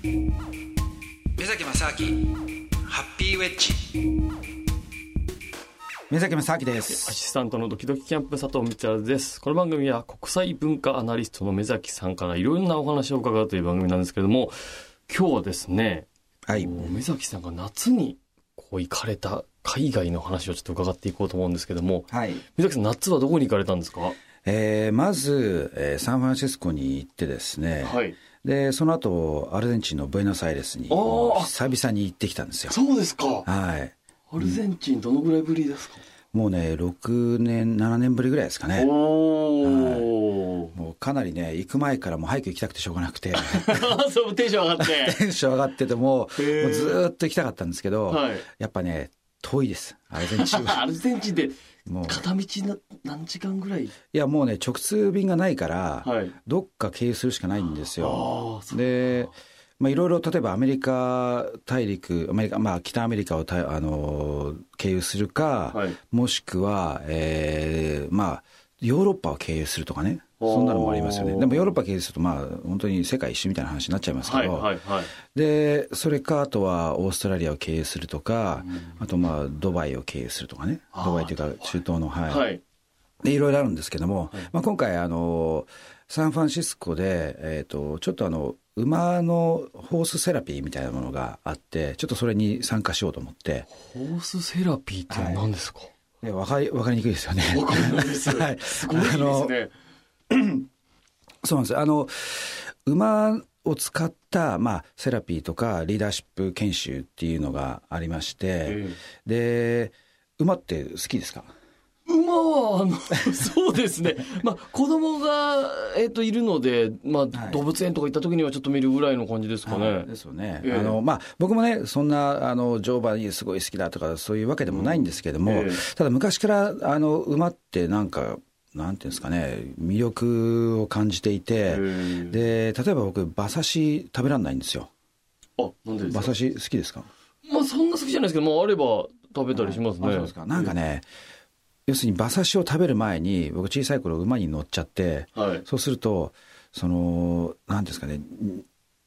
目崎正明ハッピーウェッジ目崎正明ですアシスタントのドキドキキャンプ佐藤光晴ですこの番組は国際文化アナリストの目崎さんからいろんなお話を伺うという番組なんですけれども今日はですね、はい、目崎さんが夏にこう行かれた海外の話をちょっと伺っていこうと思うんですけども、はい、目崎さん夏はどこに行かれたんですか？えー、まず、えー、サンフランシスコに行ってですね、はい、でその後アルゼンチンのブエノスアイレスに久々に行ってきたんですよ。そうですか。はい。アルゼンチンどのぐらいぶりですか、もうね6年7年ぶりぐらいですかね。おお、もうかなりね行く前からもう早く行きたくてしょうがなくて。そうテンション上がって。テンション上がっててももうずっと行きたかったんですけど、はい、やっぱね遠いです。アルゼンチン アルゼンチンでもう。片道な何時間ぐらい？いやもうね直通便がないから、はい、どっか経由するしかないんですよ。でまあ、いろいろ例えばアメリカ大陸アメリカ、まあ、北アメリカをたあの経由するか、はい、もしくは、えーまあ、ヨーロッパを経由するとかねそんなのもありますよね。でもヨーロッパ経由するとまあ本当に世界一周みたいな話になっちゃいますけど、はいはいはい、でそれかあとはオーストラリアを経由するとか、うん、あとまあドバイを経由するとかね。ドバイというか中東のはい、はい、でいろいろあるんですけども、まあ、今回あのサンフランシスコで、えーと、ちょっとあの馬のホースセラピーみたいなものがあってちょっとそれに参加しようと思って。ホースセラピーって何ですか、はいね、分かり分かりにくいですよね。分かりにくいです。はい、すごいですね。そうなんですあの馬を使った、まあ、セラピーとかリーダーシップ研修っていうのがありまして、で馬って好きですか？馬は、あの、そうですね。まあ、子供が、えっ、ー、と、いるので、まあ、はい、動物園とか行った時にはちょっと見るぐらいの感じですかね。ですよね。えー、あの、まあ、僕もね、そんな、あの、乗馬すごい好きだとか、そういうわけでもないんですけども、うん。えー、ただ昔から、あの、馬ってなんか、なんていうんですかね、魅力を感じていて、で、例えば僕、馬刺し食べられないんですよ。あ、なんで馬刺し好きですか？まあ、そんな好きじゃないですけど、まあ、あれば食べたりしますね。すか。なんかね、要するに馬刺しを食べる前に僕小さい頃馬に乗っちゃって、はい、そうするとその何ですかね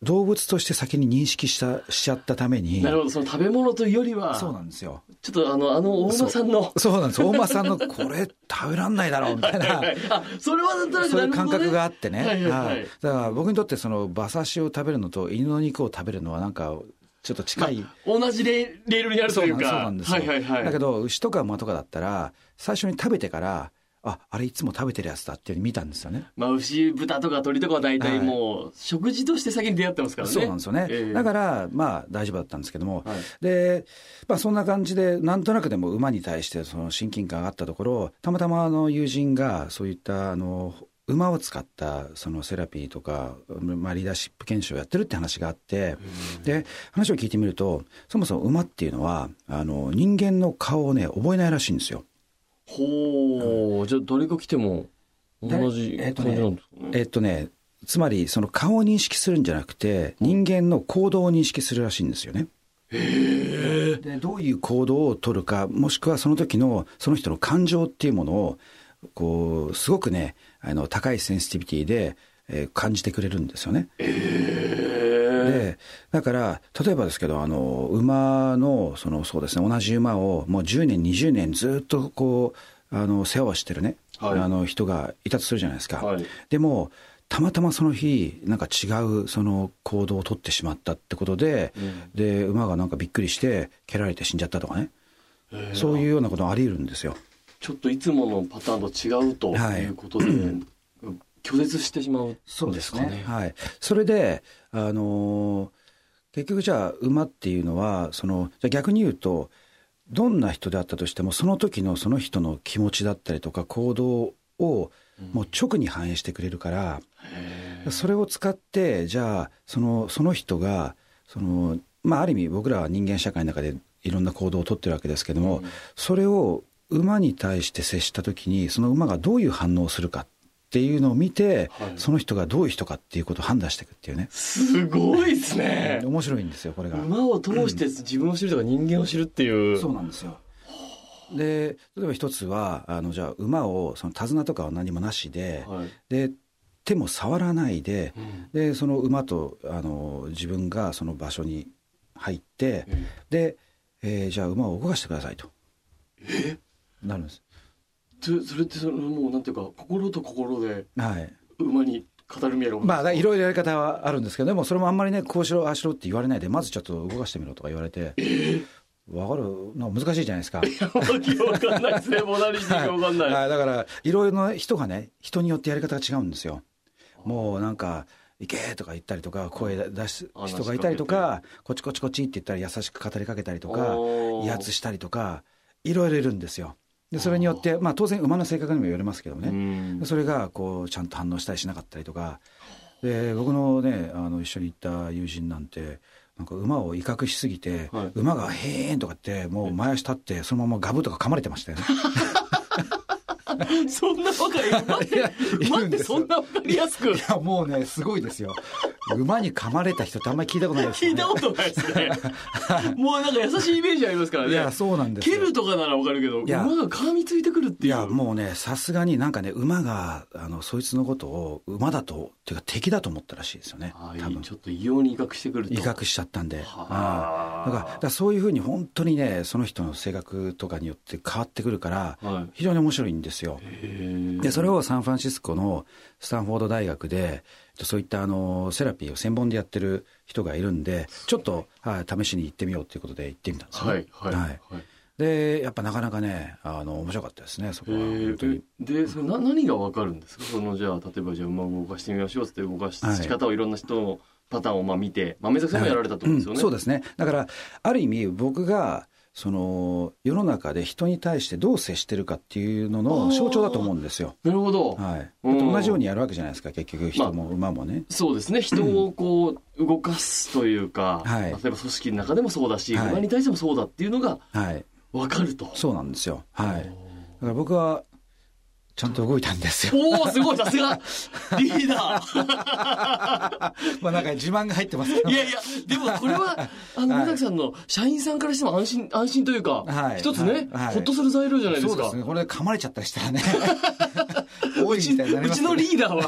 動物として先に認識したしちゃったためになるほどその食べ物というよりはそうなんですよ。ちょっとあのあの大間さんのそうなんです。大間さんのこれ食べらんないだろうみたいな。あそれはなんとなくそういう感覚があってね、はいはいはい、だから僕にとってその馬刺しを食べるのと犬の肉を食べるのはなんかちょっと近い、まあ、同じレールにあるというか。そうなんですよ、はいはいはい、だけど牛とか馬とかだったら最初に食べてからああれいつも食べてるやつだって見たんですよね。まあ牛豚とか鶏とかは大体もう食事として先に出会ってますからね。そうなんですよね。えー、だからまあ大丈夫だったんですけども、はい、でまあそんな感じでなんとなくでも馬に対してその親近感があったところたまたまあの友人がそういったあの馬を使ったそのセラピーとか、まあ、リーダーシップ研修をやってるって話があって、で話を聞いてみるとそもそも馬っていうのはあの人間の顔をね覚えないらしいんですよ。ほう、じゃあ誰が来ても同じ感じなんですかね。えっとね、つまりその顔を認識するんじゃなくて人間の行動を認識するらしいんですよね。へでどういう行動を取るかもしくはその時のその人の感情っていうものをこうすごくねあの高いセンシティビティで、えー、感じてくれるんですよね。でだから例えばですけどあの馬のそのそうですね同じ馬をもう10年20年ずっとこうあの世話をしてるね、はい、あの人がいたとするじゃないですか。はい、でもたまたまその日なんか違うその行動をとってしまったってことで、うん、で馬がなんかびっくりして蹴られて死んじゃったとかね。そういうようなことがあり得るんですよ。ちょっといつものパターンと違うということで、はい、拒絶してしまうそうですね。はい。それで、あのー、結局じゃあ馬っていうのは、その、じゃ逆に言うと、どんな人であったとしても、その時のその人の気持ちだったりとか行動を、もう直に反映してくれるから、うん、それを使って、じゃあ、その、その人が、その、まあ、ある意味僕らは人間社会の中でいろんな行動をとってるわけですけども、うん、それを馬に対して接した時にその馬がどういう反応をするかっていうのを見て、はい、その人がどういう人かっていうことを判断していくっていうね。すごいですね。面白いんですよこれが。馬を通して自分を知るとか人間を知るっていう、うん、そうなんですよ。で例えば一つはあのじゃあ馬をその手綱とかは何もなしで、はい、で手も触らないで、うん。でその馬とあの自分がその場所に入って、で、えーじゃあ馬を動かしてくださいと。なるんです。そそれってそのもうなんていうか心と心ではい。馬に語るみたいなまあ、いろいろやり方はあるんですけど、でもそれもあんまりね、こうしろ、ああしろって言われないで、まずちょっと動かしてみろとか言われて、わかる？なんか難しいじゃないですか。わけわかんないですね。モナリシーがわかんない、はいだから、いろいろな人がね、人によってやり方が違うんですよ。もうなんか、行けとか言ったりとか、声出すあ人がいたりとか、こっちこっちこっちって言ったら優しく語りかけたりとか、威圧したりとか、いろいろいるんですよ。で、それによって、まあ当然馬の性格にもよりますけどね。それがこうちゃんと反応したりしなかったりとか。で僕のねあの一緒に行った友人なんてなんか馬を威嚇しすぎて、はい。馬が「へーん」とかってもう前足立ってそのままガブとか噛まれてましたよね。そんなわかり馬って馬ってそんなわかりやすくいやもうねすごいですよ。馬に噛まれた人ってあんまり聞いたことないですよね。聞いた。ことないですね。もうなんか優しいイメージありますからね。いやそうなんですよ。蹴るとかならわかるけど馬が噛みついてくるっていう。いやもうねさすがになんかね馬があのそいつのことを馬だとっていうか敵だと思ったらしいですよね。あ多分。ちょっと異様に威嚇してくると。威嚇しちゃったんで、はあからだからそういうふうに本当にねその人の性格とかによって変わってくるからはい。非常に面白いんですよ。でそれをサンフランシスコのスタンフォード大学でそういったあのセラピーを専門でやってる人がいるんでちょっと、はい、試しに行ってみようということで行ってみたんですよね。はいはいはい。でやっぱなかなかねあの面白かったですねそこは。本当に。えでそれな何がわかるんですか？そのじゃあ例えばじゃあ馬を動かしてみましょうって動かしはい。し方をいろんな人のパターンをまあ見て、まあ、目崎さんもやられたってことですよね、うん。そうですね。だからある意味僕がその世の中で人に対してどう接してるかっていうのの象徴だと思うんですよ。なるほど、はい、同じようにやるわけじゃないですか結局人も馬もね。そうですね。人をこう動かすというか、はい。例えば組織の中でもそうだし、はい。馬に対してもそうだっていうのがはい、わかると。そうなんですよ。はい、だから僕はちゃんと動いたんですよ。おおすごいさすが。リーダー。まあなんか自慢が入ってますいやいやでもこれはあのはい。目崎さんの社員さんからしても安心安心というか、はい。一つね、はい。はい。ほっとする材料じゃないですか。そうですね。これで噛まれちゃったりしたらね。多いみたいになりうちのますけどリーダーは。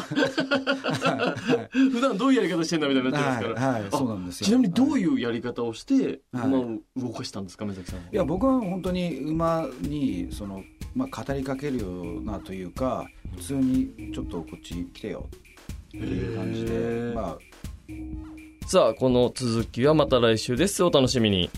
はい。普段どういうやり方してんだみたいになっちゃいますから、はい。はい。そうなんですよ。ちなみにどういうやり方をしてはい。馬を動かしたんですか目崎さんは。いや僕は本当に馬にその、まあ、語りかけるようなというか普通にちょっとこっち来てよ。っていう感じへでー。まあ。さあこの続きはまた来週です。お楽しみに